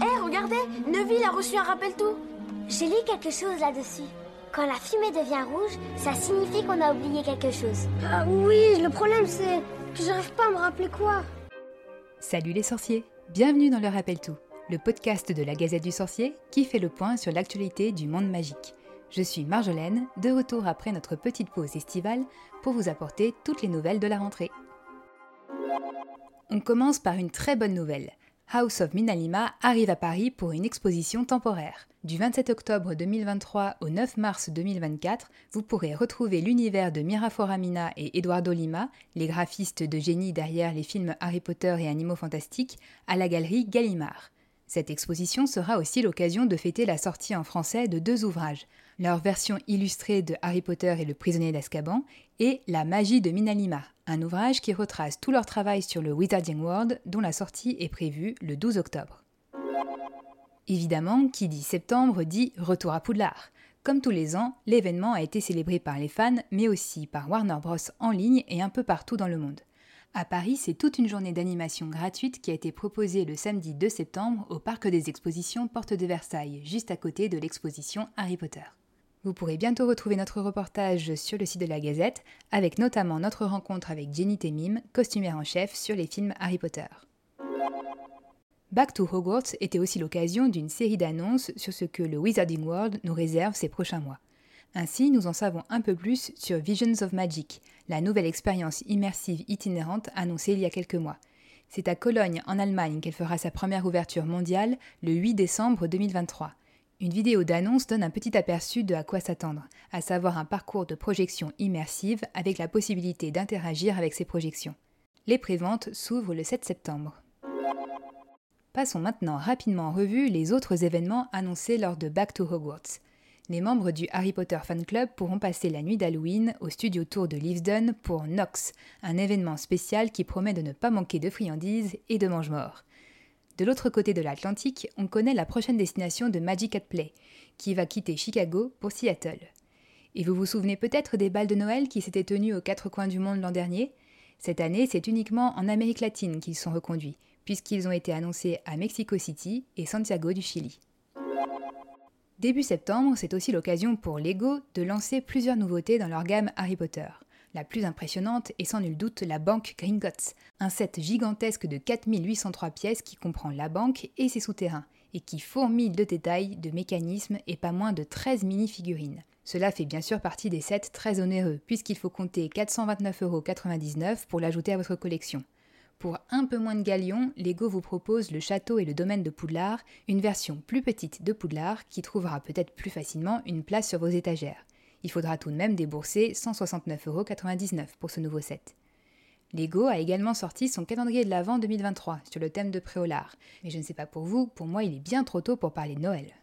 Hé, regardez Neville a reçu un rappel tout J'ai lu quelque chose là-dessus. Quand la fumée devient rouge, ça signifie qu'on a oublié quelque chose. Ah oui, le problème c'est que j'arrive pas à me rappeler quoi. Salut les sorciers Bienvenue dans le Rappel Tout, le podcast de la Gazette du Sorcier qui fait le point sur l'actualité du monde magique. Je suis Marjolaine, de retour après notre petite pause estivale pour vous apporter toutes les nouvelles de la rentrée. On commence par une très bonne nouvelle. House of Minalima arrive à Paris pour une exposition temporaire. Du 27 octobre 2023 au 9 mars 2024, vous pourrez retrouver l'univers de Mira Foramina et Eduardo Lima, les graphistes de génie derrière les films Harry Potter et Animaux Fantastiques, à la galerie Gallimard. Cette exposition sera aussi l'occasion de fêter la sortie en français de deux ouvrages, leur version illustrée de Harry Potter et le prisonnier d'Azkaban et La magie de Minalima, un ouvrage qui retrace tout leur travail sur le Wizarding World dont la sortie est prévue le 12 octobre. Évidemment, qui dit septembre dit retour à Poudlard. Comme tous les ans, l'événement a été célébré par les fans, mais aussi par Warner Bros. en ligne et un peu partout dans le monde. À Paris, c'est toute une journée d'animation gratuite qui a été proposée le samedi 2 septembre au Parc des Expositions Porte de Versailles, juste à côté de l'exposition Harry Potter. Vous pourrez bientôt retrouver notre reportage sur le site de la Gazette, avec notamment notre rencontre avec Jenny Temim, costumière en chef sur les films Harry Potter. Back to Hogwarts était aussi l'occasion d'une série d'annonces sur ce que le Wizarding World nous réserve ces prochains mois. Ainsi, nous en savons un peu plus sur Visions of Magic, la nouvelle expérience immersive itinérante annoncée il y a quelques mois. C'est à Cologne, en Allemagne, qu'elle fera sa première ouverture mondiale le 8 décembre 2023. Une vidéo d'annonce donne un petit aperçu de à quoi s'attendre, à savoir un parcours de projection immersive avec la possibilité d'interagir avec ces projections. Les préventes s'ouvrent le 7 septembre. Passons maintenant rapidement en revue les autres événements annoncés lors de Back to Hogwarts les membres du Harry Potter Fan Club pourront passer la nuit d'Halloween au studio tour de Leavesden pour Nox, un événement spécial qui promet de ne pas manquer de friandises et de mange-morts. De l'autre côté de l'Atlantique, on connaît la prochaine destination de Magic at Play, qui va quitter Chicago pour Seattle. Et vous vous souvenez peut-être des balles de Noël qui s'étaient tenues aux quatre coins du monde l'an dernier? Cette année, c'est uniquement en Amérique latine qu'ils sont reconduits, puisqu'ils ont été annoncés à Mexico City et Santiago du Chili. Début septembre, c'est aussi l'occasion pour Lego de lancer plusieurs nouveautés dans leur gamme Harry Potter. La plus impressionnante est sans nul doute la banque Gringotts, un set gigantesque de 4803 pièces qui comprend la banque et ses souterrains, et qui fourmille de détails, de mécanismes et pas moins de 13 mini-figurines. Cela fait bien sûr partie des sets très onéreux, puisqu'il faut compter 429,99€ pour l'ajouter à votre collection. Pour un peu moins de galions, Lego vous propose le château et le domaine de Poudlard, une version plus petite de Poudlard qui trouvera peut-être plus facilement une place sur vos étagères. Il faudra tout de même débourser 169,99€ pour ce nouveau set. Lego a également sorti son calendrier de l'Avent 2023 sur le thème de Préolard, mais je ne sais pas pour vous, pour moi il est bien trop tôt pour parler de Noël.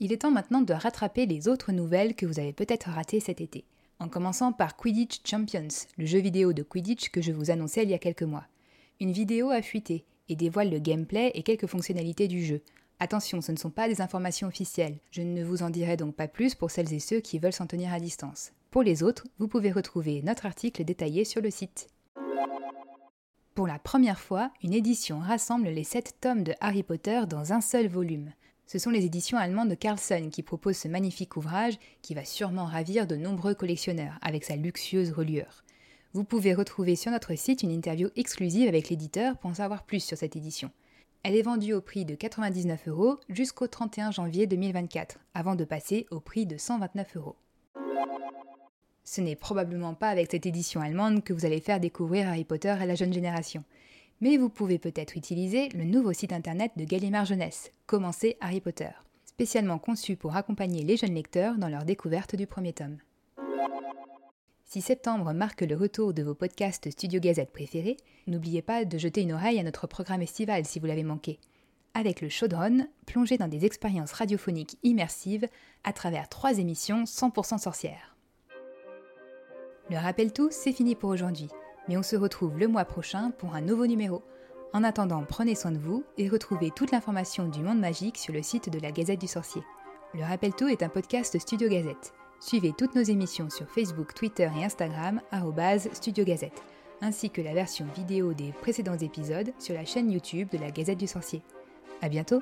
Il est temps maintenant de rattraper les autres nouvelles que vous avez peut-être ratées cet été en commençant par Quidditch Champions, le jeu vidéo de Quidditch que je vous annonçais il y a quelques mois. Une vidéo a fuité et dévoile le gameplay et quelques fonctionnalités du jeu. Attention, ce ne sont pas des informations officielles, je ne vous en dirai donc pas plus pour celles et ceux qui veulent s'en tenir à distance. Pour les autres, vous pouvez retrouver notre article détaillé sur le site. Pour la première fois, une édition rassemble les 7 tomes de Harry Potter dans un seul volume. Ce sont les éditions allemandes de Carlsen qui proposent ce magnifique ouvrage qui va sûrement ravir de nombreux collectionneurs avec sa luxueuse reliure. Vous pouvez retrouver sur notre site une interview exclusive avec l'éditeur pour en savoir plus sur cette édition. Elle est vendue au prix de 99 euros jusqu'au 31 janvier 2024, avant de passer au prix de 129 euros. Ce n'est probablement pas avec cette édition allemande que vous allez faire découvrir Harry Potter à la jeune génération mais vous pouvez peut-être utiliser le nouveau site internet de Gallimard Jeunesse, Commencez Harry Potter, spécialement conçu pour accompagner les jeunes lecteurs dans leur découverte du premier tome. Si septembre marque le retour de vos podcasts Studio Gazette préférés, n'oubliez pas de jeter une oreille à notre programme estival si vous l'avez manqué. Avec le Chaudron, plongez dans des expériences radiophoniques immersives à travers trois émissions 100% sorcières. Le rappel tout, c'est fini pour aujourd'hui mais on se retrouve le mois prochain pour un nouveau numéro. En attendant, prenez soin de vous et retrouvez toute l'information du monde magique sur le site de la Gazette du Sorcier. Le Rappel Tout est un podcast Studio Gazette. Suivez toutes nos émissions sur Facebook, Twitter et Instagram, Studio Gazette, ainsi que la version vidéo des précédents épisodes sur la chaîne YouTube de la Gazette du Sorcier. À bientôt